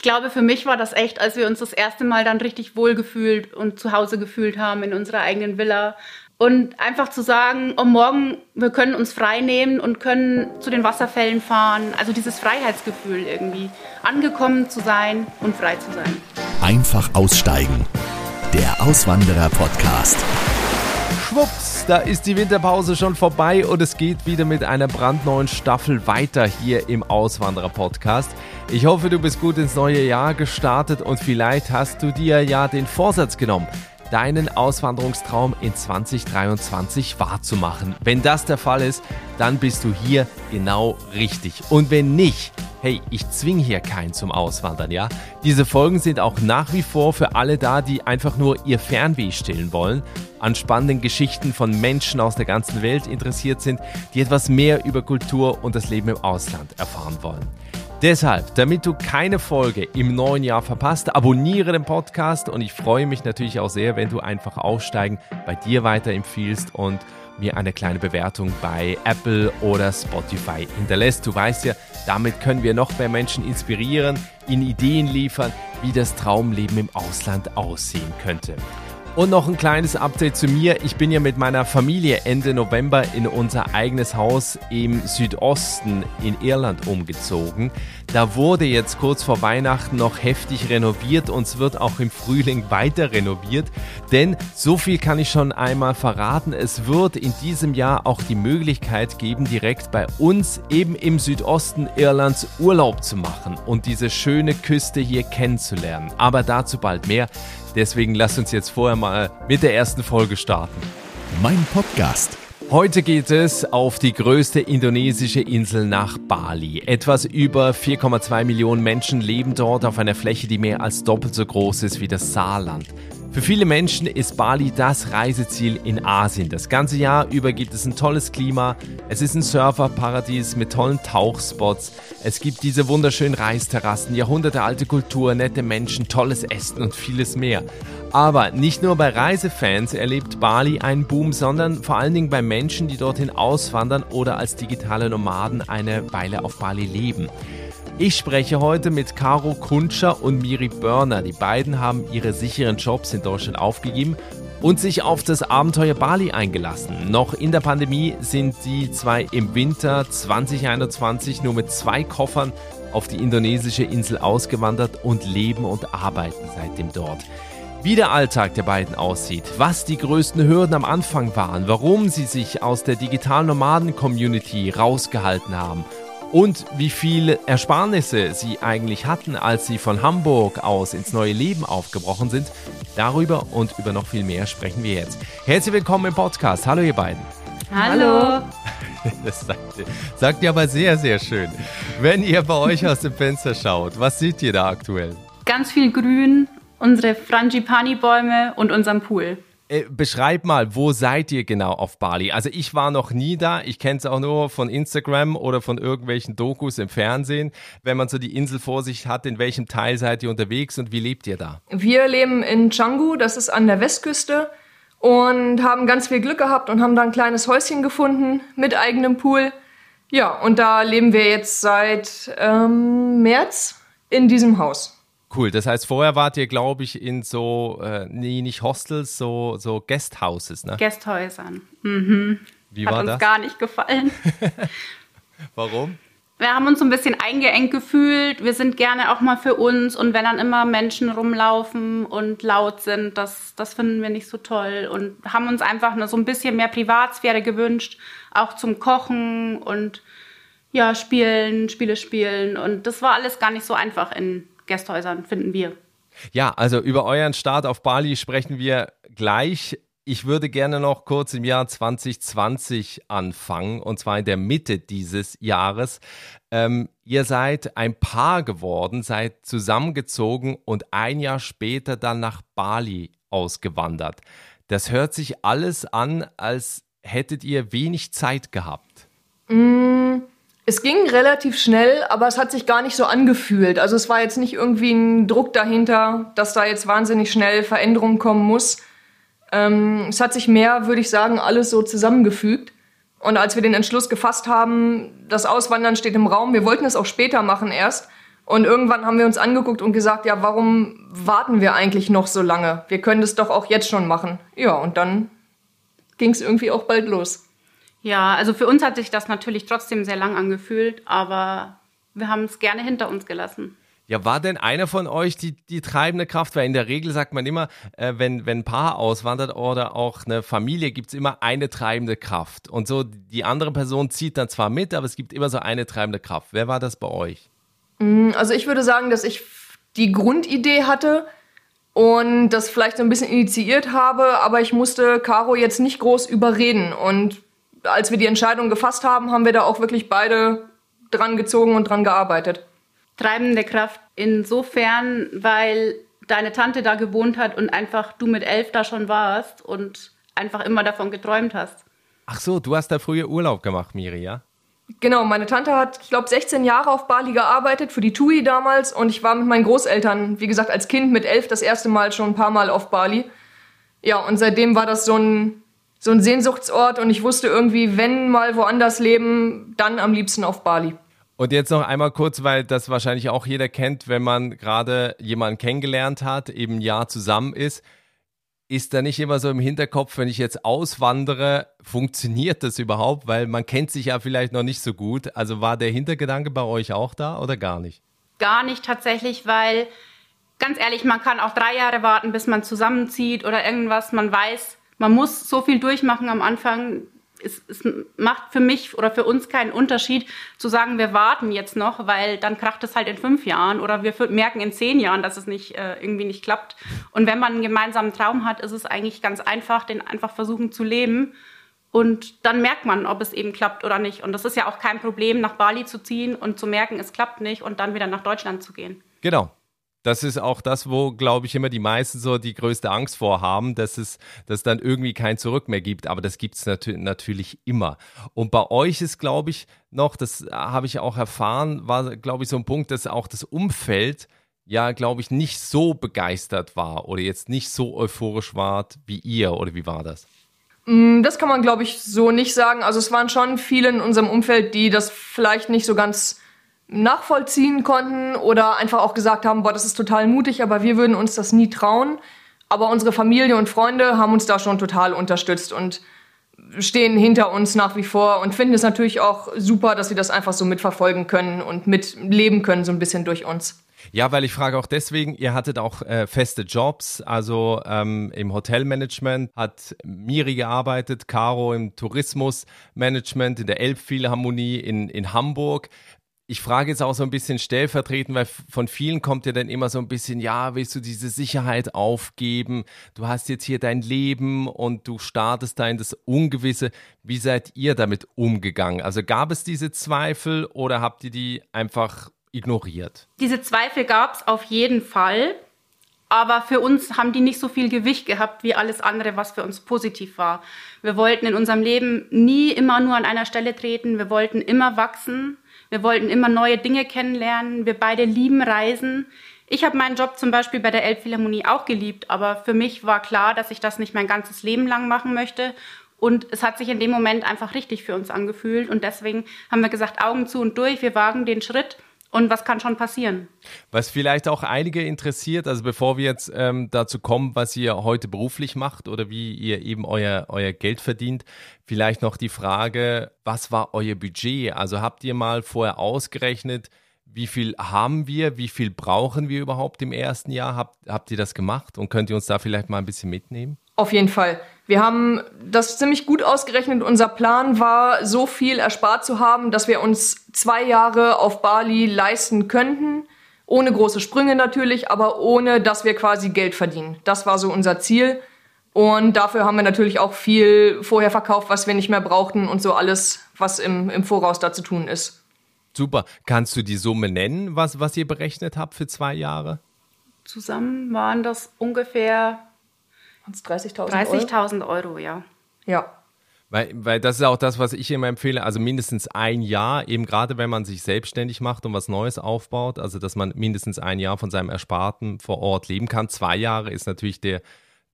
Ich glaube, für mich war das echt, als wir uns das erste Mal dann richtig wohlgefühlt und zu Hause gefühlt haben in unserer eigenen Villa. Und einfach zu sagen, oh, morgen, wir können uns frei nehmen und können zu den Wasserfällen fahren. Also dieses Freiheitsgefühl irgendwie. Angekommen zu sein und frei zu sein. Einfach aussteigen. Der Auswanderer-Podcast. Da ist die Winterpause schon vorbei und es geht wieder mit einer brandneuen Staffel weiter hier im Auswanderer-Podcast. Ich hoffe, du bist gut ins neue Jahr gestartet und vielleicht hast du dir ja den Vorsatz genommen, deinen Auswanderungstraum in 2023 wahrzumachen. Wenn das der Fall ist, dann bist du hier genau richtig. Und wenn nicht, hey, ich zwinge hier keinen zum Auswandern, ja? Diese Folgen sind auch nach wie vor für alle da, die einfach nur ihr Fernweh stillen wollen, an spannenden Geschichten von Menschen aus der ganzen Welt interessiert sind, die etwas mehr über Kultur und das Leben im Ausland erfahren wollen. Deshalb, damit du keine Folge im neuen Jahr verpasst, abonniere den Podcast und ich freue mich natürlich auch sehr, wenn du einfach Aufsteigen bei dir weiterempfiehlst und mir eine kleine Bewertung bei Apple oder Spotify hinterlässt. Du weißt ja, damit können wir noch mehr Menschen inspirieren, ihnen Ideen liefern, wie das Traumleben im Ausland aussehen könnte. Und noch ein kleines Update zu mir. Ich bin ja mit meiner Familie Ende November in unser eigenes Haus im Südosten in Irland umgezogen. Da wurde jetzt kurz vor Weihnachten noch heftig renoviert und es wird auch im Frühling weiter renoviert. Denn so viel kann ich schon einmal verraten. Es wird in diesem Jahr auch die Möglichkeit geben, direkt bei uns eben im Südosten Irlands Urlaub zu machen und diese schöne Küste hier kennenzulernen. Aber dazu bald mehr. Deswegen lasst uns jetzt vorher mal mit der ersten Folge starten. Mein Podcast. Heute geht es auf die größte indonesische Insel nach Bali. Etwas über 4,2 Millionen Menschen leben dort auf einer Fläche, die mehr als doppelt so groß ist wie das Saarland. Für viele Menschen ist Bali das Reiseziel in Asien. Das ganze Jahr über gibt es ein tolles Klima. Es ist ein Surferparadies mit tollen Tauchspots. Es gibt diese wunderschönen Reisterrassen, jahrhundertealte Kultur, nette Menschen, tolles Essen und vieles mehr. Aber nicht nur bei Reisefans erlebt Bali einen Boom, sondern vor allen Dingen bei Menschen, die dorthin auswandern oder als digitale Nomaden eine Weile auf Bali leben. Ich spreche heute mit Caro Kunscher und Miri Börner. Die beiden haben ihre sicheren Jobs in Deutschland aufgegeben und sich auf das Abenteuer Bali eingelassen. Noch in der Pandemie sind die zwei im Winter 2021 nur mit zwei Koffern auf die indonesische Insel ausgewandert und leben und arbeiten seitdem dort. Wie der Alltag der beiden aussieht, was die größten Hürden am Anfang waren, warum sie sich aus der digitalen Nomaden-Community rausgehalten haben und wie viele Ersparnisse sie eigentlich hatten, als sie von Hamburg aus ins neue Leben aufgebrochen sind. Darüber und über noch viel mehr sprechen wir jetzt. Herzlich willkommen im Podcast. Hallo ihr beiden. Hallo. Das sagt, sagt ihr aber sehr, sehr schön. Wenn ihr bei euch aus dem Fenster schaut, was seht ihr da aktuell? Ganz viel Grün, unsere Frangipani-Bäume und unseren Pool. Äh, beschreib mal, wo seid ihr genau auf Bali? Also ich war noch nie da. Ich kenne es auch nur von Instagram oder von irgendwelchen Dokus im Fernsehen. Wenn man so die Insel vor sich hat, in welchem Teil seid ihr unterwegs und wie lebt ihr da? Wir leben in Canggu, das ist an der Westküste und haben ganz viel Glück gehabt und haben da ein kleines Häuschen gefunden mit eigenem Pool. Ja, und da leben wir jetzt seit ähm, März in diesem Haus. Cool, das heißt, vorher wart ihr, glaube ich, in so, äh, nee, nicht Hostels, so, so Guesthouses, ne? Guesthäusern. Mhm. Wie Hat war uns das? gar nicht gefallen. Warum? Wir haben uns so ein bisschen eingeengt gefühlt. Wir sind gerne auch mal für uns und wenn dann immer Menschen rumlaufen und laut sind, das, das finden wir nicht so toll und haben uns einfach nur so ein bisschen mehr Privatsphäre gewünscht, auch zum Kochen und ja, spielen, Spiele spielen und das war alles gar nicht so einfach in Gästhäusern, finden wir. Ja, also über euren Start auf Bali sprechen wir gleich. Ich würde gerne noch kurz im Jahr 2020 anfangen, und zwar in der Mitte dieses Jahres. Ähm, ihr seid ein Paar geworden, seid zusammengezogen und ein Jahr später dann nach Bali ausgewandert. Das hört sich alles an, als hättet ihr wenig Zeit gehabt. Es ging relativ schnell, aber es hat sich gar nicht so angefühlt. Also es war jetzt nicht irgendwie ein Druck dahinter, dass da jetzt wahnsinnig schnell Veränderung kommen muss. Ähm, es hat sich mehr, würde ich sagen, alles so zusammengefügt. Und als wir den Entschluss gefasst haben, das Auswandern steht im Raum, wir wollten es auch später machen erst. Und irgendwann haben wir uns angeguckt und gesagt, ja, warum warten wir eigentlich noch so lange? Wir können das doch auch jetzt schon machen. Ja, und dann ging es irgendwie auch bald los. Ja, also für uns hat sich das natürlich trotzdem sehr lang angefühlt, aber wir haben es gerne hinter uns gelassen. Ja, war denn einer von euch die, die treibende Kraft? Weil in der Regel sagt man immer, äh, wenn, wenn ein Paar auswandert oder auch eine Familie, gibt es immer eine treibende Kraft. Und so die andere Person zieht dann zwar mit, aber es gibt immer so eine treibende Kraft. Wer war das bei euch? Mm, also ich würde sagen, dass ich die Grundidee hatte und das vielleicht so ein bisschen initiiert habe, aber ich musste Caro jetzt nicht groß überreden. Und als wir die Entscheidung gefasst haben, haben wir da auch wirklich beide dran gezogen und dran gearbeitet treibende Kraft insofern, weil deine Tante da gewohnt hat und einfach du mit elf da schon warst und einfach immer davon geträumt hast. Ach so, du hast da früher Urlaub gemacht, Miri, ja? Genau, meine Tante hat, ich glaube, 16 Jahre auf Bali gearbeitet, für die TUI damals. Und ich war mit meinen Großeltern, wie gesagt, als Kind mit elf das erste Mal schon ein paar Mal auf Bali. Ja, und seitdem war das so ein, so ein Sehnsuchtsort. Und ich wusste irgendwie, wenn mal woanders leben, dann am liebsten auf Bali. Und jetzt noch einmal kurz, weil das wahrscheinlich auch jeder kennt, wenn man gerade jemanden kennengelernt hat, eben ein Jahr zusammen ist, ist da nicht immer so im Hinterkopf, wenn ich jetzt auswandere, funktioniert das überhaupt? Weil man kennt sich ja vielleicht noch nicht so gut. Also war der Hintergedanke bei euch auch da oder gar nicht? Gar nicht tatsächlich, weil ganz ehrlich, man kann auch drei Jahre warten, bis man zusammenzieht oder irgendwas. Man weiß, man muss so viel durchmachen am Anfang es, es macht für mich oder für uns keinen Unterschied zu sagen, wir warten jetzt noch, weil dann kracht es halt in fünf Jahren oder wir merken in zehn Jahren, dass es nicht äh, irgendwie nicht klappt. Und wenn man einen gemeinsamen Traum hat, ist es eigentlich ganz einfach, den einfach versuchen zu leben. Und dann merkt man, ob es eben klappt oder nicht. Und das ist ja auch kein Problem, nach Bali zu ziehen und zu merken, es klappt nicht und dann wieder nach Deutschland zu gehen. Genau das ist auch das, wo, glaube ich, immer die meisten so die größte Angst vor haben, dass es dass dann irgendwie kein Zurück mehr gibt. Aber das gibt es natür natürlich immer. Und bei euch ist, glaube ich, noch, das habe ich auch erfahren, war, glaube ich, so ein Punkt, dass auch das Umfeld ja, glaube ich, nicht so begeistert war oder jetzt nicht so euphorisch war wie ihr. Oder wie war das? Mm, das kann man, glaube ich, so nicht sagen. Also es waren schon viele in unserem Umfeld, die das vielleicht nicht so ganz nachvollziehen konnten oder einfach auch gesagt haben, boah, das ist total mutig, aber wir würden uns das nie trauen. Aber unsere Familie und Freunde haben uns da schon total unterstützt und stehen hinter uns nach wie vor und finden es natürlich auch super, dass sie das einfach so mitverfolgen können und mitleben können, so ein bisschen durch uns. Ja, weil ich frage auch deswegen, ihr hattet auch äh, feste Jobs, also ähm, im Hotelmanagement hat Miri gearbeitet, Caro im Tourismusmanagement, in der Elbphilharmonie in, in Hamburg ich frage jetzt auch so ein bisschen stellvertretend, weil von vielen kommt ja dann immer so ein bisschen, ja, willst du diese Sicherheit aufgeben? Du hast jetzt hier dein Leben und du startest da in das Ungewisse. Wie seid ihr damit umgegangen? Also gab es diese Zweifel oder habt ihr die einfach ignoriert? Diese Zweifel gab es auf jeden Fall. Aber für uns haben die nicht so viel Gewicht gehabt wie alles andere, was für uns positiv war. Wir wollten in unserem Leben nie immer nur an einer Stelle treten. Wir wollten immer wachsen. Wir wollten immer neue Dinge kennenlernen. Wir beide lieben Reisen. Ich habe meinen Job zum Beispiel bei der Elbphilharmonie auch geliebt, aber für mich war klar, dass ich das nicht mein ganzes Leben lang machen möchte. Und es hat sich in dem Moment einfach richtig für uns angefühlt. Und deswegen haben wir gesagt, Augen zu und durch, wir wagen den Schritt. Und was kann schon passieren? Was vielleicht auch einige interessiert, also bevor wir jetzt ähm, dazu kommen, was ihr heute beruflich macht oder wie ihr eben euer, euer Geld verdient, vielleicht noch die Frage, was war euer Budget? Also habt ihr mal vorher ausgerechnet, wie viel haben wir, wie viel brauchen wir überhaupt im ersten Jahr? Habt, habt ihr das gemacht und könnt ihr uns da vielleicht mal ein bisschen mitnehmen? Auf jeden Fall. Wir haben das ziemlich gut ausgerechnet. Unser Plan war, so viel erspart zu haben, dass wir uns zwei Jahre auf Bali leisten könnten. Ohne große Sprünge natürlich, aber ohne, dass wir quasi Geld verdienen. Das war so unser Ziel. Und dafür haben wir natürlich auch viel vorher verkauft, was wir nicht mehr brauchten und so alles, was im, im Voraus da zu tun ist. Super. Kannst du die Summe nennen, was, was ihr berechnet habt für zwei Jahre? Zusammen waren das ungefähr 30.000 30.000 Euro? Euro, ja. Ja. Weil, weil das ist auch das, was ich immer empfehle, also mindestens ein Jahr, eben gerade wenn man sich selbstständig macht und was Neues aufbaut, also dass man mindestens ein Jahr von seinem Ersparten vor Ort leben kann. Zwei Jahre ist natürlich der,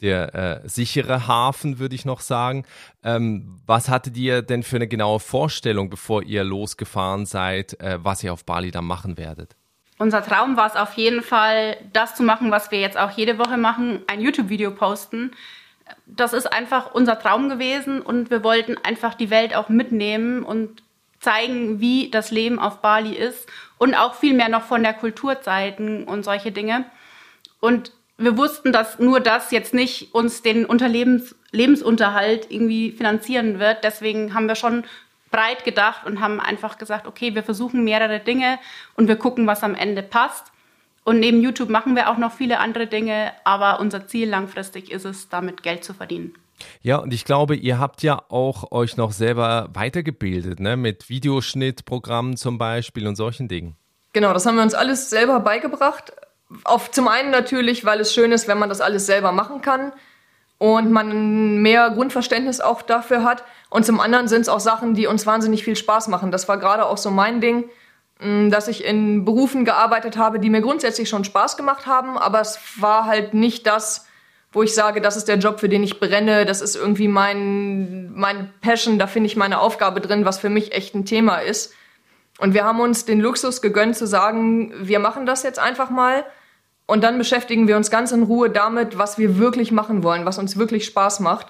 der äh, sichere Hafen, würde ich noch sagen. Ähm, was hattet ihr denn für eine genaue Vorstellung, bevor ihr losgefahren seid, äh, was ihr auf Bali dann machen werdet? Unser Traum war es auf jeden Fall, das zu machen, was wir jetzt auch jede Woche machen, ein YouTube-Video posten. Das ist einfach unser Traum gewesen und wir wollten einfach die Welt auch mitnehmen und zeigen, wie das Leben auf Bali ist und auch viel mehr noch von der Kultur zeigen und solche Dinge. Und wir wussten, dass nur das jetzt nicht uns den Unterlebens Lebensunterhalt irgendwie finanzieren wird. Deswegen haben wir schon breit gedacht und haben einfach gesagt, okay, wir versuchen mehrere Dinge und wir gucken, was am Ende passt. Und neben YouTube machen wir auch noch viele andere Dinge, aber unser Ziel langfristig ist es, damit Geld zu verdienen. Ja, und ich glaube, ihr habt ja auch euch noch selber weitergebildet, ne? mit Videoschnittprogrammen zum Beispiel und solchen Dingen. Genau, das haben wir uns alles selber beigebracht. Auf, zum einen natürlich, weil es schön ist, wenn man das alles selber machen kann und man mehr Grundverständnis auch dafür hat. Und zum anderen sind es auch Sachen, die uns wahnsinnig viel Spaß machen. Das war gerade auch so mein Ding, mm, dass ich in Berufen gearbeitet habe, die mir grundsätzlich schon Spaß gemacht haben, aber es war halt nicht das, wo ich sage, das ist der Job, für den ich brenne, das ist irgendwie mein, mein Passion, da finde ich meine Aufgabe drin, was für mich echt ein Thema ist. Und wir haben uns den Luxus gegönnt zu sagen, wir machen das jetzt einfach mal und dann beschäftigen wir uns ganz in Ruhe damit, was wir wirklich machen wollen, was uns wirklich Spaß macht.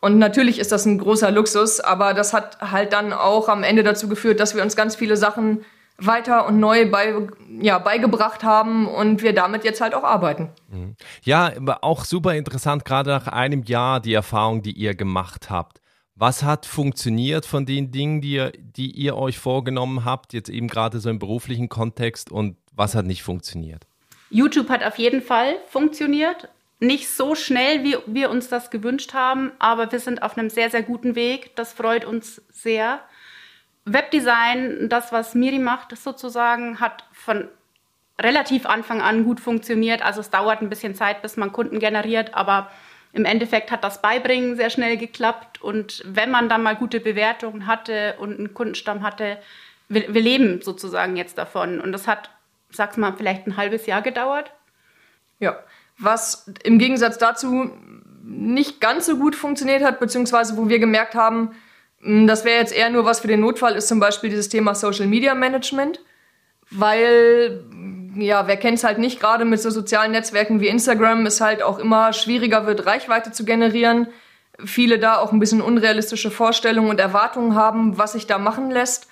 Und natürlich ist das ein großer Luxus, aber das hat halt dann auch am Ende dazu geführt, dass wir uns ganz viele Sachen weiter und neu bei, ja, beigebracht haben und wir damit jetzt halt auch arbeiten. Mhm. Ja, auch super interessant, gerade nach einem Jahr die Erfahrung, die ihr gemacht habt. Was hat funktioniert von den Dingen, die ihr, die ihr euch vorgenommen habt, jetzt eben gerade so im beruflichen Kontext und was hat nicht funktioniert? YouTube hat auf jeden Fall funktioniert. Nicht so schnell, wie wir uns das gewünscht haben, aber wir sind auf einem sehr, sehr guten Weg. Das freut uns sehr. Webdesign, das, was Miri macht, sozusagen, hat von relativ Anfang an gut funktioniert. Also es dauert ein bisschen Zeit, bis man Kunden generiert, aber im Endeffekt hat das Beibringen sehr schnell geklappt. Und wenn man dann mal gute Bewertungen hatte und einen Kundenstamm hatte, wir, wir leben sozusagen jetzt davon. Und das hat sag's mal, vielleicht ein halbes Jahr gedauert. Ja, was im Gegensatz dazu nicht ganz so gut funktioniert hat, beziehungsweise wo wir gemerkt haben, hm, das wäre jetzt eher nur was für den Notfall, ist zum Beispiel dieses Thema Social Media Management. Weil, ja, wer kennt es halt nicht, gerade mit so sozialen Netzwerken wie Instagram es halt auch immer schwieriger wird, Reichweite zu generieren. Viele da auch ein bisschen unrealistische Vorstellungen und Erwartungen haben, was sich da machen lässt.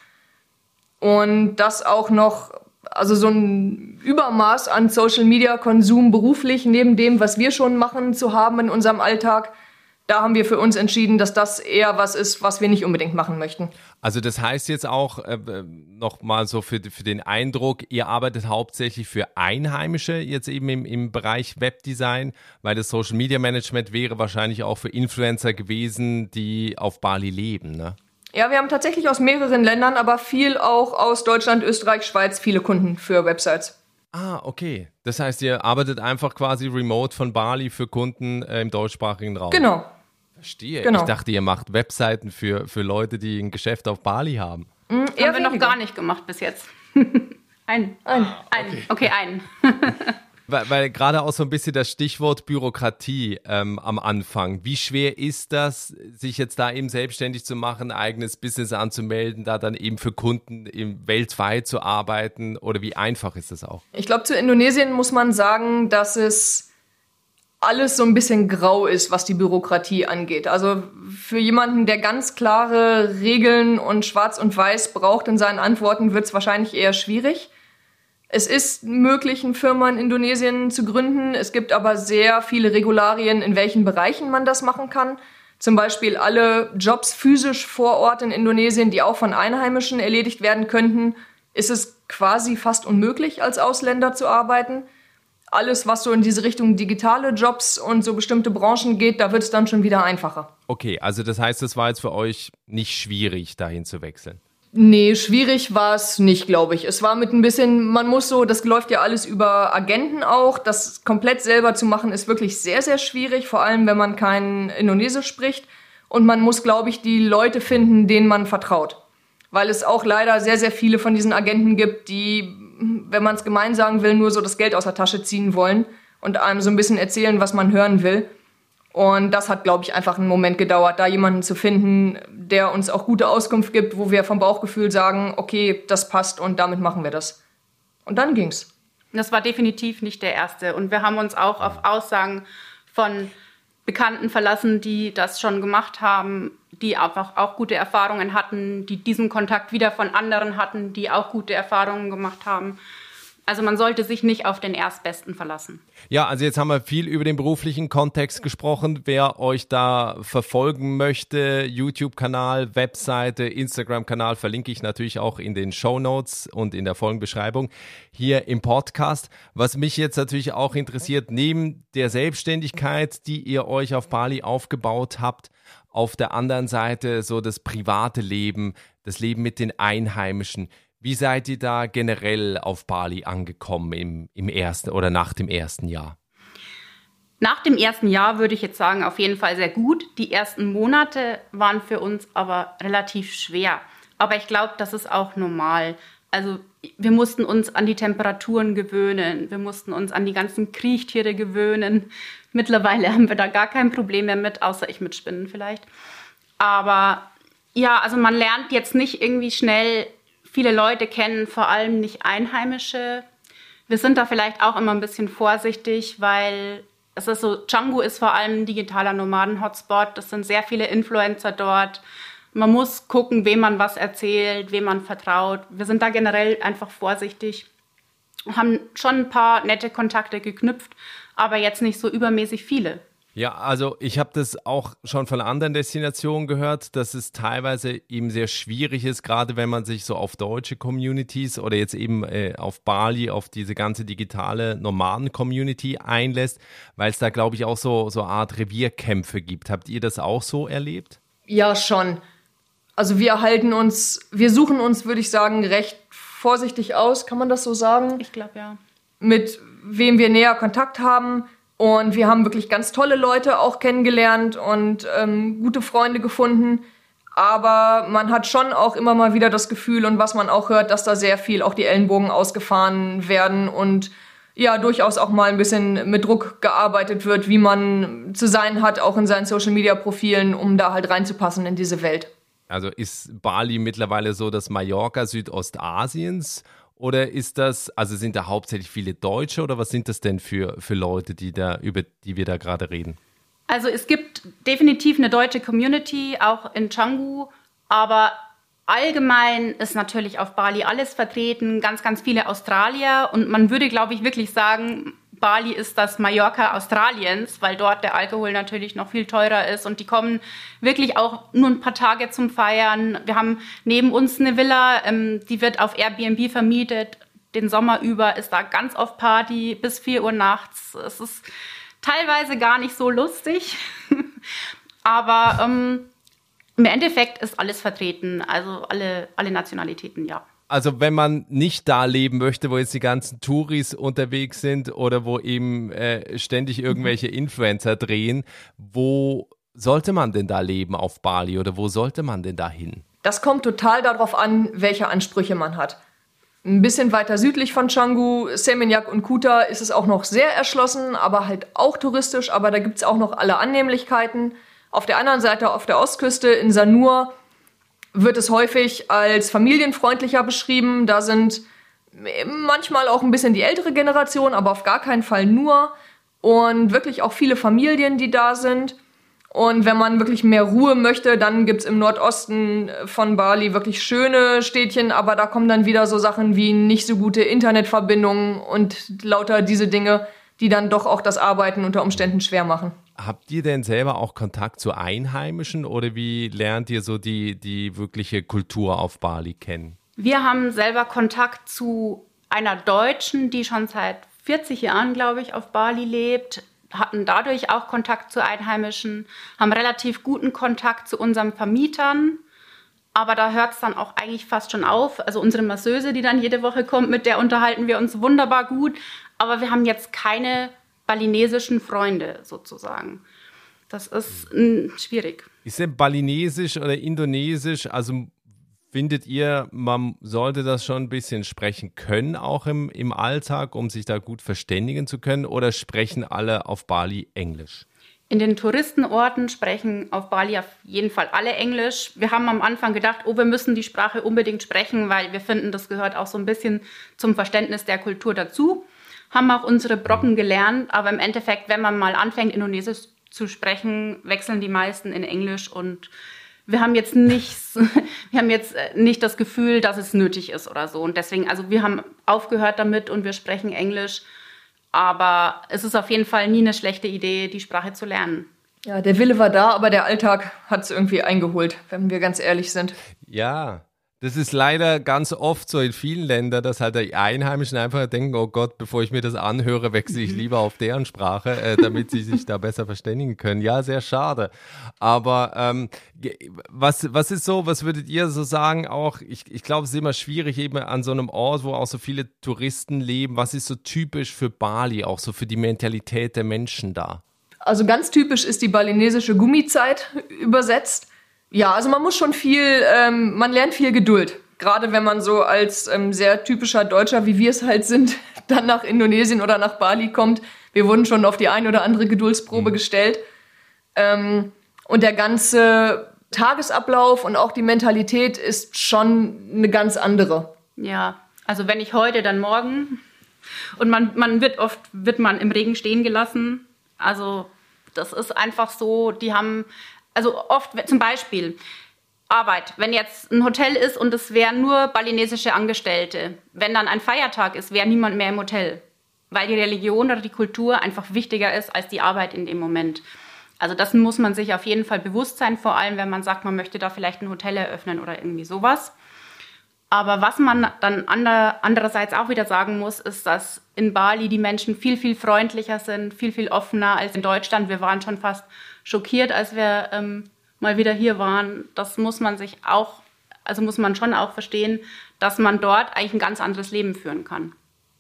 Und das auch noch also so ein Übermaß an Social Media Konsum beruflich neben dem, was wir schon machen, zu haben in unserem Alltag. Da haben wir für uns entschieden, dass das eher was ist, was wir nicht unbedingt machen möchten. Also das heißt jetzt auch äh, nochmal so für, für den Eindruck, ihr arbeitet hauptsächlich für Einheimische jetzt eben im, im Bereich Webdesign, weil das Social Media Management wäre wahrscheinlich auch für Influencer gewesen, die auf Bali leben, ne? Ja, wir haben tatsächlich aus mehreren Ländern, aber viel auch aus Deutschland, Österreich, Schweiz, viele Kunden für Websites. Ah, okay. Das heißt, ihr arbeitet einfach quasi remote von Bali für Kunden äh, im deutschsprachigen Raum. Genau. Verstehe. Genau. Ich dachte, ihr macht Webseiten für, für Leute, die ein Geschäft auf Bali haben. Mhm, haben wir weniger. noch gar nicht gemacht bis jetzt. ein. Ein. Ah, okay. okay, einen. Weil, weil gerade auch so ein bisschen das Stichwort Bürokratie ähm, am Anfang. Wie schwer ist das, sich jetzt da eben selbstständig zu machen, eigenes Business anzumelden, da dann eben für Kunden eben weltweit zu arbeiten? Oder wie einfach ist das auch? Ich glaube, zu Indonesien muss man sagen, dass es alles so ein bisschen grau ist, was die Bürokratie angeht. Also für jemanden, der ganz klare Regeln und schwarz und weiß braucht in seinen Antworten, wird es wahrscheinlich eher schwierig. Es ist möglich, eine Firma in Indonesien zu gründen. Es gibt aber sehr viele Regularien, in welchen Bereichen man das machen kann. Zum Beispiel alle Jobs physisch vor Ort in Indonesien, die auch von Einheimischen erledigt werden könnten, ist es quasi fast unmöglich, als Ausländer zu arbeiten. Alles, was so in diese Richtung digitale Jobs und so bestimmte Branchen geht, da wird es dann schon wieder einfacher. Okay, also das heißt, es war jetzt für euch nicht schwierig, dahin zu wechseln. Nee, schwierig war es nicht, glaube ich. Es war mit ein bisschen, man muss so, das läuft ja alles über Agenten auch. Das komplett selber zu machen ist wirklich sehr, sehr schwierig, vor allem wenn man kein Indonesisch spricht. Und man muss, glaube ich, die Leute finden, denen man vertraut. Weil es auch leider sehr, sehr viele von diesen Agenten gibt, die, wenn man es gemein sagen will, nur so das Geld aus der Tasche ziehen wollen und einem so ein bisschen erzählen, was man hören will. Und das hat, glaube ich, einfach einen Moment gedauert, da jemanden zu finden, der uns auch gute Auskunft gibt, wo wir vom Bauchgefühl sagen, okay, das passt und damit machen wir das. Und dann ging's. Das war definitiv nicht der erste. Und wir haben uns auch auf Aussagen von Bekannten verlassen, die das schon gemacht haben, die einfach auch gute Erfahrungen hatten, die diesen Kontakt wieder von anderen hatten, die auch gute Erfahrungen gemacht haben. Also man sollte sich nicht auf den Erstbesten verlassen. Ja, also jetzt haben wir viel über den beruflichen Kontext gesprochen. Wer euch da verfolgen möchte, YouTube-Kanal, Webseite, Instagram-Kanal verlinke ich natürlich auch in den Show Notes und in der Folgenbeschreibung hier im Podcast. Was mich jetzt natürlich auch interessiert, neben der Selbstständigkeit, die ihr euch auf Bali aufgebaut habt, auf der anderen Seite so das private Leben, das Leben mit den Einheimischen. Wie seid ihr da generell auf Bali angekommen im, im ersten oder nach dem ersten Jahr? Nach dem ersten Jahr würde ich jetzt sagen, auf jeden Fall sehr gut. Die ersten Monate waren für uns aber relativ schwer. Aber ich glaube, das ist auch normal. Also wir mussten uns an die Temperaturen gewöhnen, wir mussten uns an die ganzen Kriechtiere gewöhnen. Mittlerweile haben wir da gar kein Problem mehr mit, außer ich mit Spinnen vielleicht. Aber ja, also man lernt jetzt nicht irgendwie schnell viele Leute kennen, vor allem nicht Einheimische. Wir sind da vielleicht auch immer ein bisschen vorsichtig, weil es ist so, Django ist vor allem ein digitaler Nomaden-Hotspot. Es sind sehr viele Influencer dort. Man muss gucken, wem man was erzählt, wem man vertraut. Wir sind da generell einfach vorsichtig. Haben schon ein paar nette Kontakte geknüpft, aber jetzt nicht so übermäßig viele. Ja, also ich habe das auch schon von anderen Destinationen gehört, dass es teilweise eben sehr schwierig ist, gerade wenn man sich so auf deutsche Communities oder jetzt eben äh, auf Bali, auf diese ganze digitale Nomaden-Community einlässt, weil es da, glaube ich, auch so, so eine Art Revierkämpfe gibt. Habt ihr das auch so erlebt? Ja, schon. Also wir halten uns, wir suchen uns, würde ich sagen, recht vorsichtig aus, kann man das so sagen? Ich glaube ja. Mit wem wir näher Kontakt haben und wir haben wirklich ganz tolle Leute auch kennengelernt und ähm, gute Freunde gefunden. Aber man hat schon auch immer mal wieder das Gefühl und was man auch hört, dass da sehr viel auch die Ellenbogen ausgefahren werden und ja, durchaus auch mal ein bisschen mit Druck gearbeitet wird, wie man zu sein hat, auch in seinen Social Media Profilen, um da halt reinzupassen in diese Welt. Also ist Bali mittlerweile so das Mallorca Südostasiens oder ist das, also sind da hauptsächlich viele Deutsche oder was sind das denn für, für Leute, die da, über die wir da gerade reden? Also es gibt definitiv eine deutsche Community, auch in Canggu, aber allgemein ist natürlich auf Bali alles vertreten, ganz, ganz viele Australier und man würde, glaube ich, wirklich sagen, Bali ist das Mallorca Australiens, weil dort der Alkohol natürlich noch viel teurer ist und die kommen wirklich auch nur ein paar Tage zum Feiern. Wir haben neben uns eine Villa, ähm, die wird auf Airbnb vermietet. Den Sommer über ist da ganz oft Party bis 4 Uhr nachts. Es ist teilweise gar nicht so lustig, aber ähm, im Endeffekt ist alles vertreten, also alle, alle Nationalitäten, ja also wenn man nicht da leben möchte, wo jetzt die ganzen Touris unterwegs sind oder wo eben äh, ständig irgendwelche Influencer drehen, wo sollte man denn da leben auf Bali oder wo sollte man denn da hin? Das kommt total darauf an, welche Ansprüche man hat. Ein bisschen weiter südlich von Canggu, Seminyak und Kuta ist es auch noch sehr erschlossen, aber halt auch touristisch, aber da gibt es auch noch alle Annehmlichkeiten. Auf der anderen Seite, auf der Ostküste in Sanur, wird es häufig als familienfreundlicher beschrieben. Da sind manchmal auch ein bisschen die ältere Generation, aber auf gar keinen Fall nur. Und wirklich auch viele Familien, die da sind. Und wenn man wirklich mehr Ruhe möchte, dann gibt's im Nordosten von Bali wirklich schöne Städtchen, aber da kommen dann wieder so Sachen wie nicht so gute Internetverbindungen und lauter diese Dinge, die dann doch auch das Arbeiten unter Umständen schwer machen. Habt ihr denn selber auch Kontakt zu Einheimischen oder wie lernt ihr so die, die wirkliche Kultur auf Bali kennen? Wir haben selber Kontakt zu einer Deutschen, die schon seit 40 Jahren, glaube ich, auf Bali lebt, hatten dadurch auch Kontakt zu Einheimischen, haben relativ guten Kontakt zu unseren Vermietern. Aber da hört es dann auch eigentlich fast schon auf. Also unsere Masseuse, die dann jede Woche kommt, mit der unterhalten wir uns wunderbar gut. Aber wir haben jetzt keine balinesischen Freunde sozusagen. Das ist mh, schwierig. Ist denn balinesisch oder indonesisch, also findet ihr, man sollte das schon ein bisschen sprechen können, auch im, im Alltag, um sich da gut verständigen zu können, oder sprechen alle auf Bali Englisch? In den Touristenorten sprechen auf Bali auf jeden Fall alle Englisch. Wir haben am Anfang gedacht, oh, wir müssen die Sprache unbedingt sprechen, weil wir finden, das gehört auch so ein bisschen zum Verständnis der Kultur dazu. Haben auch unsere Brocken gelernt, aber im Endeffekt, wenn man mal anfängt, Indonesisch zu sprechen, wechseln die meisten in Englisch und wir haben jetzt nicht, wir haben jetzt äh, nicht das Gefühl, dass es nötig ist oder so. Und deswegen, also wir haben aufgehört damit und wir sprechen Englisch. Aber es ist auf jeden Fall nie eine schlechte Idee, die Sprache zu lernen. Ja, der Wille war da, aber der Alltag hat es irgendwie eingeholt, wenn wir ganz ehrlich sind. Ja, das ist leider ganz oft so in vielen Ländern, dass halt die Einheimischen einfach denken, oh Gott, bevor ich mir das anhöre, wechsle ich lieber auf deren Sprache, äh, damit sie sich da besser verständigen können. Ja, sehr schade. Aber ähm, was, was ist so, was würdet ihr so sagen, auch, ich, ich glaube, es ist immer schwierig eben an so einem Ort, wo auch so viele Touristen leben, was ist so typisch für Bali, auch so für die Mentalität der Menschen da? Also ganz typisch ist die balinesische Gummizeit übersetzt. Ja, also man muss schon viel, ähm, man lernt viel Geduld. Gerade wenn man so als ähm, sehr typischer Deutscher, wie wir es halt sind, dann nach Indonesien oder nach Bali kommt. Wir wurden schon auf die ein oder andere Geduldsprobe mhm. gestellt. Ähm, und der ganze Tagesablauf und auch die Mentalität ist schon eine ganz andere. Ja, also wenn ich heute, dann morgen. Und man, man wird oft, wird man im Regen stehen gelassen. Also das ist einfach so, die haben also oft zum Beispiel Arbeit, wenn jetzt ein Hotel ist und es wären nur balinesische Angestellte, wenn dann ein Feiertag ist, wäre niemand mehr im Hotel, weil die Religion oder die Kultur einfach wichtiger ist als die Arbeit in dem Moment. Also das muss man sich auf jeden Fall bewusst sein, vor allem wenn man sagt, man möchte da vielleicht ein Hotel eröffnen oder irgendwie sowas. Aber was man dann andererseits auch wieder sagen muss, ist, dass in Bali die Menschen viel, viel freundlicher sind, viel, viel offener als in Deutschland. Wir waren schon fast schockiert, als wir ähm, mal wieder hier waren. Das muss man sich auch, also muss man schon auch verstehen, dass man dort eigentlich ein ganz anderes Leben führen kann.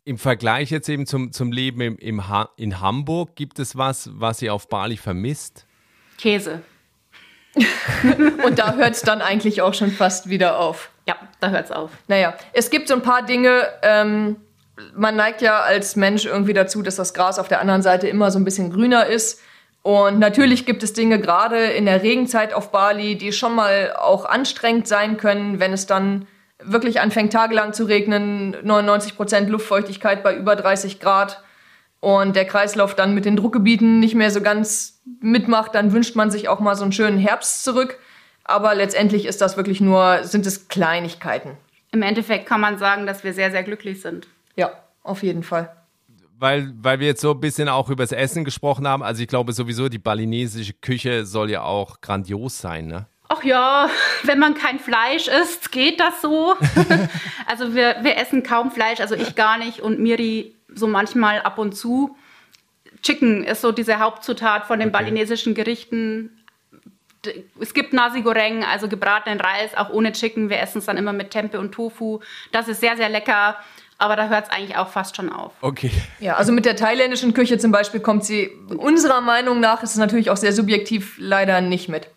Im Vergleich jetzt eben zum, zum Leben im, im ha in Hamburg, gibt es was, was ihr auf Bali vermisst? Käse. Und da hört es dann eigentlich auch schon fast wieder auf. Ja, da hört es auf. Naja, es gibt so ein paar Dinge, ähm, man neigt ja als Mensch irgendwie dazu, dass das Gras auf der anderen Seite immer so ein bisschen grüner ist. Und natürlich gibt es Dinge gerade in der Regenzeit auf Bali, die schon mal auch anstrengend sein können, wenn es dann wirklich anfängt tagelang zu regnen, 99 Prozent Luftfeuchtigkeit bei über 30 Grad und der Kreislauf dann mit den Druckgebieten nicht mehr so ganz mitmacht, dann wünscht man sich auch mal so einen schönen Herbst zurück. Aber letztendlich ist das wirklich nur, sind es Kleinigkeiten. Im Endeffekt kann man sagen, dass wir sehr, sehr glücklich sind. Ja, auf jeden Fall weil, weil wir jetzt so ein bisschen auch über das Essen gesprochen haben. Also ich glaube sowieso, die balinesische Küche soll ja auch grandios sein, ne? Ach ja, wenn man kein Fleisch isst, geht das so. also wir, wir essen kaum Fleisch, also ich gar nicht und Miri so manchmal ab und zu. Chicken ist so diese Hauptzutat von den okay. balinesischen Gerichten. Es gibt Nasi Goreng, also gebratenen Reis, auch ohne Chicken. Wir essen es dann immer mit Tempe und Tofu. Das ist sehr, sehr lecker. Aber da hört es eigentlich auch fast schon auf. Okay. Ja, also mit der thailändischen Küche zum Beispiel kommt sie unserer Meinung nach, ist es natürlich auch sehr subjektiv, leider nicht mit.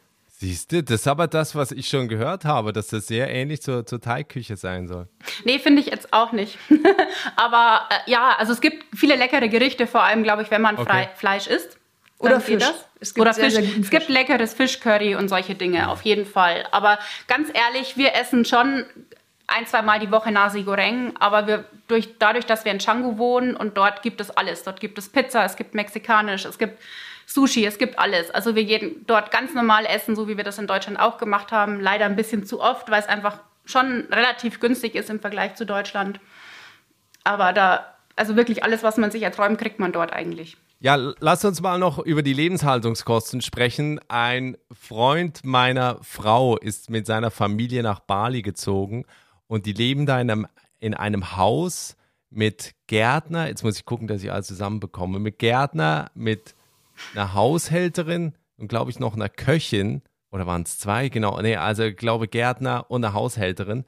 Siehst du, das ist aber das, was ich schon gehört habe, dass das sehr ähnlich zur, zur Thai-Küche sein soll. Nee, finde ich jetzt auch nicht. aber äh, ja, also es gibt viele leckere Gerichte, vor allem, glaube ich, wenn man okay. Fleisch isst. Oder Fisch. Es gibt Oder sehr, Fisch. Sehr es gibt leckeres Fischcurry und solche Dinge, auf jeden Fall. Aber ganz ehrlich, wir essen schon ein, zwei Mal die Woche Nasi Goreng, aber wir durch, dadurch, dass wir in Canggu wohnen und dort gibt es alles. Dort gibt es Pizza, es gibt Mexikanisch, es gibt Sushi, es gibt alles. Also wir gehen dort ganz normal essen, so wie wir das in Deutschland auch gemacht haben. Leider ein bisschen zu oft, weil es einfach schon relativ günstig ist im Vergleich zu Deutschland. Aber da, also wirklich alles, was man sich erträumt, kriegt man dort eigentlich. Ja, lass uns mal noch über die Lebenshaltungskosten sprechen. Ein Freund meiner Frau ist mit seiner Familie nach Bali gezogen und die leben da in einem, in einem Haus mit Gärtner, jetzt muss ich gucken, dass ich alles zusammenbekomme, mit Gärtner, mit einer Haushälterin und glaube ich noch einer Köchin, oder waren es zwei? Genau, nee, also ich glaube Gärtner und eine Haushälterin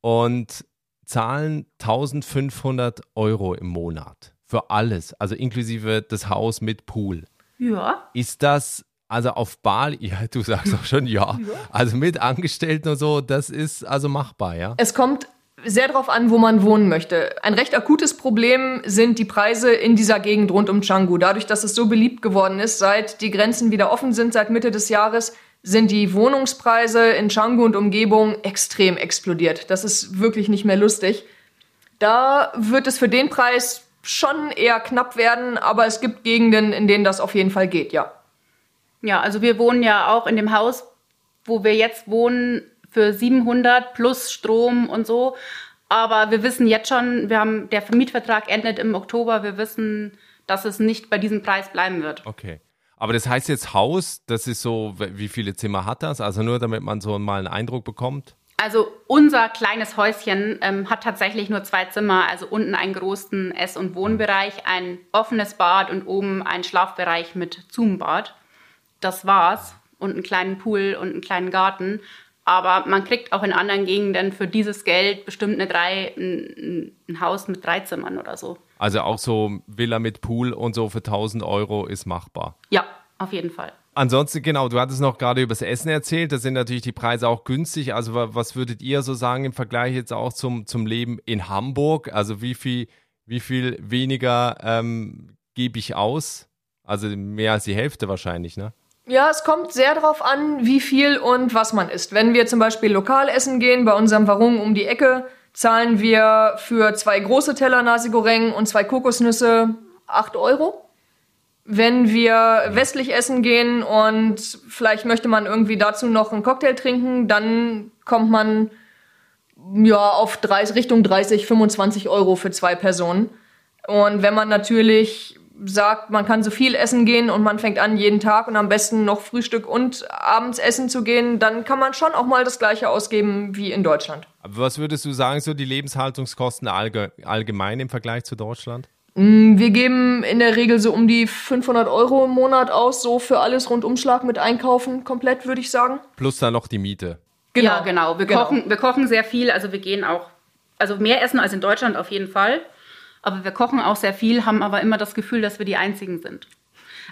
und zahlen 1500 Euro im Monat für alles, also inklusive das Haus mit Pool. Ja. Ist das also auf Bali, ja, du sagst auch schon ja. Also mit Angestellten und so, das ist also machbar, ja? Es kommt sehr darauf an, wo man wohnen möchte. Ein recht akutes Problem sind die Preise in dieser Gegend rund um Canggu. Dadurch, dass es so beliebt geworden ist, seit die Grenzen wieder offen sind, seit Mitte des Jahres, sind die Wohnungspreise in Canggu und Umgebung extrem explodiert. Das ist wirklich nicht mehr lustig. Da wird es für den Preis schon eher knapp werden, aber es gibt Gegenden, in denen das auf jeden Fall geht, ja. Ja, also wir wohnen ja auch in dem Haus, wo wir jetzt wohnen, für 700 plus Strom und so. Aber wir wissen jetzt schon, wir haben, der Mietvertrag endet im Oktober. Wir wissen, dass es nicht bei diesem Preis bleiben wird. Okay. Aber das heißt jetzt Haus, das ist so, wie viele Zimmer hat das? Also nur damit man so mal einen Eindruck bekommt. Also unser kleines Häuschen ähm, hat tatsächlich nur zwei Zimmer, also unten einen großen Ess- und Wohnbereich, ein offenes Bad und oben einen Schlafbereich mit Zoombad. Das war's. Und einen kleinen Pool und einen kleinen Garten. Aber man kriegt auch in anderen Gegenden für dieses Geld bestimmt eine drei, ein, ein Haus mit drei Zimmern oder so. Also auch so Villa mit Pool und so für 1000 Euro ist machbar. Ja, auf jeden Fall. Ansonsten, genau, du hattest noch gerade über das Essen erzählt. Da sind natürlich die Preise auch günstig. Also, was würdet ihr so sagen im Vergleich jetzt auch zum, zum Leben in Hamburg? Also, wie viel, wie viel weniger ähm, gebe ich aus? Also, mehr als die Hälfte wahrscheinlich, ne? Ja, es kommt sehr darauf an, wie viel und was man isst. Wenn wir zum Beispiel lokal essen gehen, bei unserem Warung um die Ecke, zahlen wir für zwei große Teller Nasi Goreng und zwei Kokosnüsse 8 Euro. Wenn wir westlich essen gehen und vielleicht möchte man irgendwie dazu noch einen Cocktail trinken, dann kommt man ja auf 30, Richtung 30, 25 Euro für zwei Personen. Und wenn man natürlich sagt, man kann so viel essen gehen und man fängt an, jeden Tag und am besten noch Frühstück und abends essen zu gehen, dann kann man schon auch mal das gleiche ausgeben wie in Deutschland. Aber was würdest du sagen, so die Lebenshaltungskosten allgemein im Vergleich zu Deutschland? Mm, wir geben in der Regel so um die 500 Euro im Monat aus, so für alles Rundumschlag mit Einkaufen komplett, würde ich sagen. Plus dann noch die Miete. Genau. Ja, genau. Wir, genau. Kochen, wir kochen sehr viel, also wir gehen auch, also mehr essen als in Deutschland auf jeden Fall. Aber wir kochen auch sehr viel, haben aber immer das Gefühl, dass wir die Einzigen sind.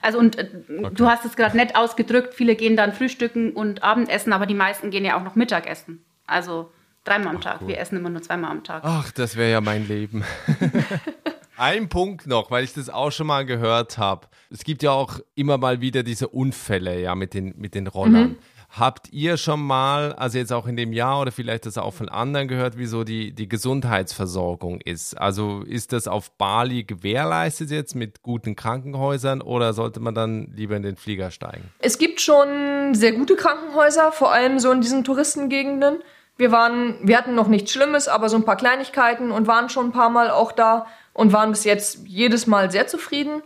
Also und äh, okay. du hast es gerade nett ausgedrückt, viele gehen dann frühstücken und Abendessen, aber die meisten gehen ja auch noch Mittagessen. Also dreimal am Ach, Tag. Cool. Wir essen immer nur zweimal am Tag. Ach, das wäre ja mein Leben. Ein Punkt noch, weil ich das auch schon mal gehört habe. Es gibt ja auch immer mal wieder diese Unfälle ja mit den, mit den Rollern. Mhm. Habt ihr schon mal, also jetzt auch in dem Jahr oder vielleicht das auch von anderen gehört, wieso die, die Gesundheitsversorgung ist? Also ist das auf Bali gewährleistet jetzt mit guten Krankenhäusern oder sollte man dann lieber in den Flieger steigen? Es gibt schon sehr gute Krankenhäuser, vor allem so in diesen Touristengegenden. Wir waren, wir hatten noch nichts Schlimmes, aber so ein paar Kleinigkeiten und waren schon ein paar Mal auch da und waren bis jetzt jedes Mal sehr zufrieden.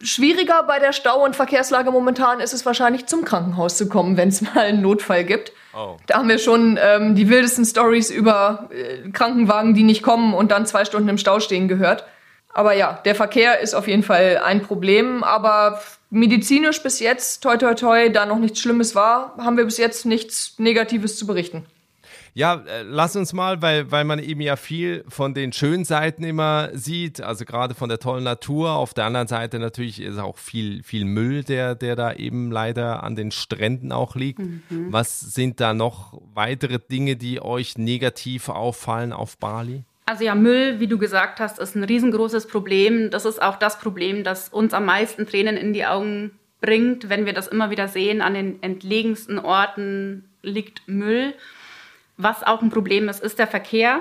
Schwieriger bei der Stau- und Verkehrslage momentan ist es wahrscheinlich zum Krankenhaus zu kommen, wenn es mal einen Notfall gibt. Oh. Da haben wir schon ähm, die wildesten Stories über äh, Krankenwagen, die nicht kommen und dann zwei Stunden im Stau stehen gehört. Aber ja, der Verkehr ist auf jeden Fall ein Problem. Aber medizinisch bis jetzt, toi toi toi, da noch nichts Schlimmes war, haben wir bis jetzt nichts Negatives zu berichten. Ja, äh, lass uns mal, weil, weil man eben ja viel von den schönen Seiten immer sieht, also gerade von der tollen Natur. Auf der anderen Seite natürlich ist auch viel, viel Müll, der, der da eben leider an den Stränden auch liegt. Mhm. Was sind da noch weitere Dinge, die euch negativ auffallen auf Bali? Also ja, Müll, wie du gesagt hast, ist ein riesengroßes Problem. Das ist auch das Problem, das uns am meisten Tränen in die Augen bringt, wenn wir das immer wieder sehen. An den entlegensten Orten liegt Müll. Was auch ein Problem ist, ist der Verkehr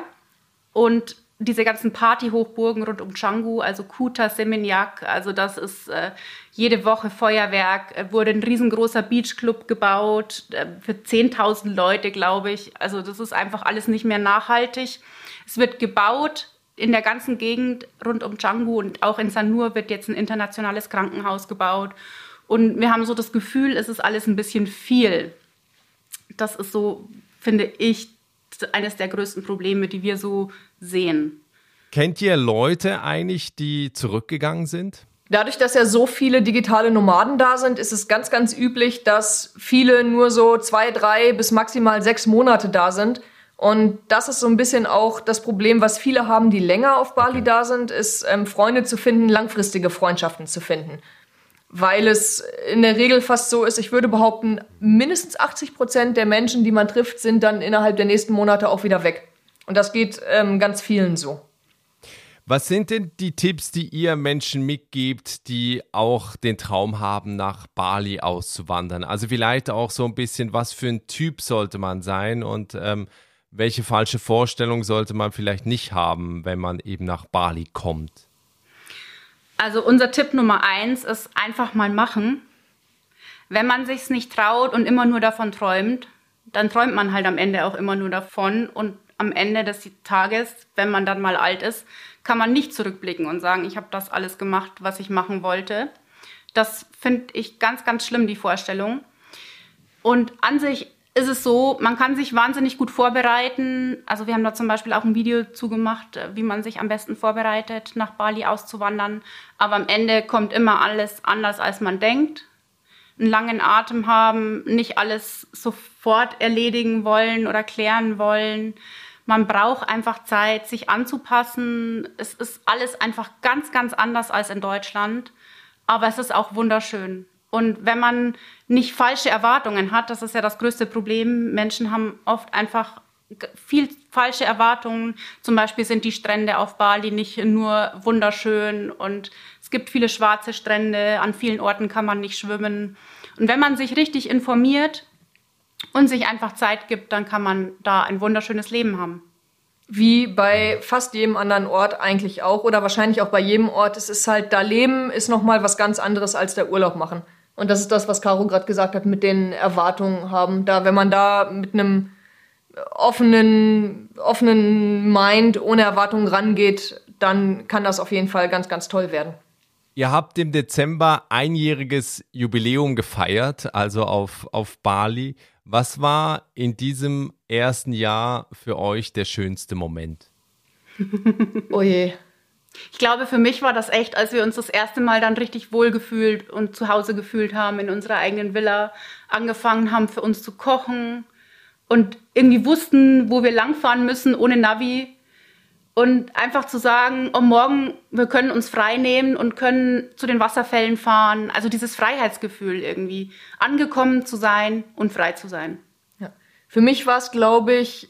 und diese ganzen Partyhochburgen rund um Canggu, also Kuta, Seminyak, also das ist äh, jede Woche Feuerwerk, äh, wurde ein riesengroßer Beachclub gebaut äh, für 10.000 Leute, glaube ich. Also das ist einfach alles nicht mehr nachhaltig. Es wird gebaut in der ganzen Gegend rund um Canggu und auch in Sanur wird jetzt ein internationales Krankenhaus gebaut. Und wir haben so das Gefühl, es ist alles ein bisschen viel. Das ist so finde ich, eines der größten Probleme, die wir so sehen. Kennt ihr Leute eigentlich, die zurückgegangen sind? Dadurch, dass ja so viele digitale Nomaden da sind, ist es ganz, ganz üblich, dass viele nur so zwei, drei bis maximal sechs Monate da sind. Und das ist so ein bisschen auch das Problem, was viele haben, die länger auf Bali okay. da sind, ist ähm, Freunde zu finden, langfristige Freundschaften zu finden weil es in der Regel fast so ist, ich würde behaupten, mindestens 80 Prozent der Menschen, die man trifft, sind dann innerhalb der nächsten Monate auch wieder weg. Und das geht ähm, ganz vielen so. Was sind denn die Tipps, die ihr Menschen mitgibt, die auch den Traum haben, nach Bali auszuwandern? Also vielleicht auch so ein bisschen, was für ein Typ sollte man sein und ähm, welche falsche Vorstellung sollte man vielleicht nicht haben, wenn man eben nach Bali kommt? Also unser Tipp Nummer eins ist einfach mal machen. Wenn man sich's nicht traut und immer nur davon träumt, dann träumt man halt am Ende auch immer nur davon und am Ende des Tages, wenn man dann mal alt ist, kann man nicht zurückblicken und sagen, ich habe das alles gemacht, was ich machen wollte. Das finde ich ganz, ganz schlimm, die Vorstellung. Und an sich ist es so, man kann sich wahnsinnig gut vorbereiten. Also wir haben da zum Beispiel auch ein Video zugemacht, wie man sich am besten vorbereitet, nach Bali auszuwandern. Aber am Ende kommt immer alles anders, als man denkt. Einen langen Atem haben, nicht alles sofort erledigen wollen oder klären wollen. Man braucht einfach Zeit, sich anzupassen. Es ist alles einfach ganz, ganz anders als in Deutschland. Aber es ist auch wunderschön. Und wenn man nicht falsche Erwartungen hat, das ist ja das größte Problem. Menschen haben oft einfach viel falsche Erwartungen. Zum Beispiel sind die Strände auf Bali nicht nur wunderschön und es gibt viele schwarze Strände. An vielen Orten kann man nicht schwimmen. Und wenn man sich richtig informiert, und sich einfach Zeit gibt, dann kann man da ein wunderschönes Leben haben. Wie bei fast jedem anderen Ort eigentlich auch oder wahrscheinlich auch bei jedem Ort. Es ist halt, da leben ist nochmal was ganz anderes als der Urlaub machen. Und das ist das, was Caro gerade gesagt hat, mit den Erwartungen haben. Da, wenn man da mit einem offenen, offenen Mind, ohne Erwartungen rangeht, dann kann das auf jeden Fall ganz, ganz toll werden. Ihr habt im Dezember einjähriges Jubiläum gefeiert, also auf, auf Bali. Was war in diesem ersten Jahr für euch der schönste Moment? oh je. Ich glaube, für mich war das echt, als wir uns das erste Mal dann richtig wohlgefühlt und zu Hause gefühlt haben in unserer eigenen Villa, angefangen haben für uns zu kochen und irgendwie wussten, wo wir langfahren müssen ohne Navi und einfach zu sagen, oh, morgen, wir können uns frei nehmen und können zu den Wasserfällen fahren. Also dieses Freiheitsgefühl irgendwie, angekommen zu sein und frei zu sein. Ja. Für mich war es, glaube ich,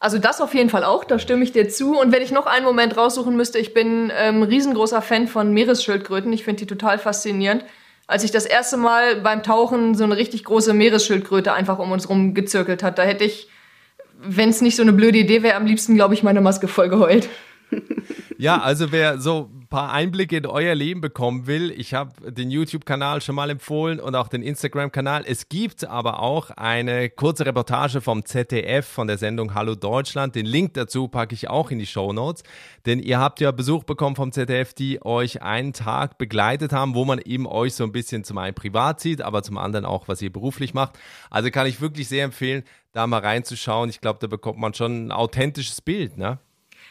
also das auf jeden Fall auch, da stimme ich dir zu. Und wenn ich noch einen Moment raussuchen müsste, ich bin ähm, riesengroßer Fan von Meeresschildkröten. Ich finde die total faszinierend. Als ich das erste Mal beim Tauchen so eine richtig große Meeresschildkröte einfach um uns rum gezirkelt hat, da hätte ich wenn es nicht so eine blöde Idee wäre, am liebsten, glaube ich, meine Maske voll geheult. Ja, also wer so paar Einblicke in euer Leben bekommen will, ich habe den YouTube-Kanal schon mal empfohlen und auch den Instagram-Kanal. Es gibt aber auch eine kurze Reportage vom ZDF von der Sendung Hallo Deutschland. Den Link dazu packe ich auch in die Show Notes, denn ihr habt ja Besuch bekommen vom ZDF, die euch einen Tag begleitet haben, wo man eben euch so ein bisschen zum einen privat sieht, aber zum anderen auch, was ihr beruflich macht. Also kann ich wirklich sehr empfehlen, da mal reinzuschauen. Ich glaube, da bekommt man schon ein authentisches Bild, ne?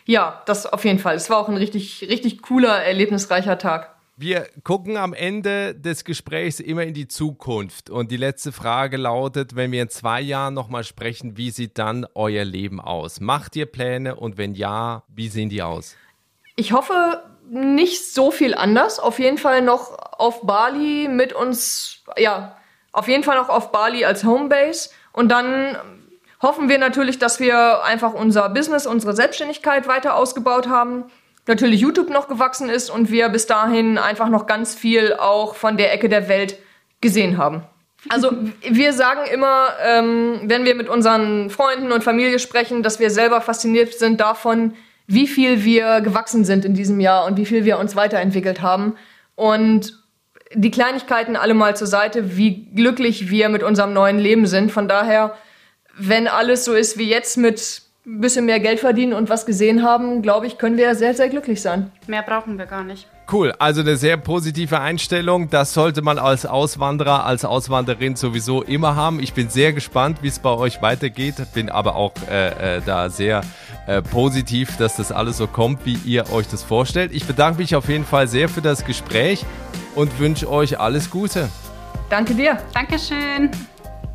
Ja, das auf jeden Fall. Es war auch ein richtig, richtig cooler, erlebnisreicher Tag. Wir gucken am Ende des Gesprächs immer in die Zukunft. Und die letzte Frage lautet, wenn wir in zwei Jahren nochmal sprechen, wie sieht dann euer Leben aus? Macht ihr Pläne und wenn ja, wie sehen die aus? Ich hoffe, nicht so viel anders. Auf jeden Fall noch auf Bali mit uns, ja, auf jeden Fall noch auf Bali als Homebase. Und dann hoffen wir natürlich, dass wir einfach unser Business, unsere Selbstständigkeit weiter ausgebaut haben. Natürlich YouTube noch gewachsen ist und wir bis dahin einfach noch ganz viel auch von der Ecke der Welt gesehen haben. Also wir sagen immer, ähm, wenn wir mit unseren Freunden und Familie sprechen, dass wir selber fasziniert sind davon, wie viel wir gewachsen sind in diesem Jahr und wie viel wir uns weiterentwickelt haben. Und die Kleinigkeiten alle mal zur Seite, wie glücklich wir mit unserem neuen Leben sind. Von daher, wenn alles so ist wie jetzt mit ein bisschen mehr Geld verdienen und was gesehen haben, glaube ich, können wir sehr, sehr glücklich sein. Mehr brauchen wir gar nicht. Cool, also eine sehr positive Einstellung. Das sollte man als Auswanderer, als Auswanderin sowieso immer haben. Ich bin sehr gespannt, wie es bei euch weitergeht. Bin aber auch äh, äh, da sehr äh, positiv, dass das alles so kommt, wie ihr euch das vorstellt. Ich bedanke mich auf jeden Fall sehr für das Gespräch und wünsche euch alles Gute. Danke dir. Dankeschön.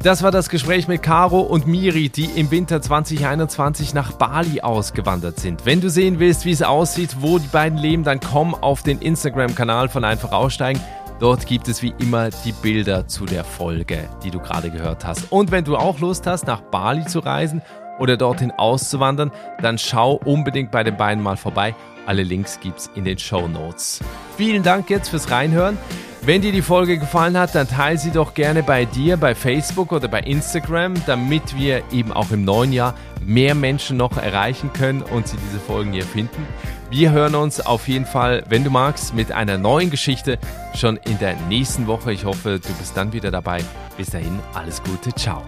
Das war das Gespräch mit Caro und Miri, die im Winter 2021 nach Bali ausgewandert sind. Wenn du sehen willst, wie es aussieht, wo die beiden leben, dann komm auf den Instagram-Kanal von Einfach Aussteigen. Dort gibt es wie immer die Bilder zu der Folge, die du gerade gehört hast. Und wenn du auch Lust hast, nach Bali zu reisen oder dorthin auszuwandern, dann schau unbedingt bei den beiden mal vorbei. Alle Links gibt's in den Show Notes. Vielen Dank jetzt fürs Reinhören. Wenn dir die Folge gefallen hat, dann teile sie doch gerne bei dir, bei Facebook oder bei Instagram, damit wir eben auch im neuen Jahr mehr Menschen noch erreichen können und sie diese Folgen hier finden. Wir hören uns auf jeden Fall, wenn du magst, mit einer neuen Geschichte schon in der nächsten Woche. Ich hoffe, du bist dann wieder dabei. Bis dahin, alles Gute, ciao.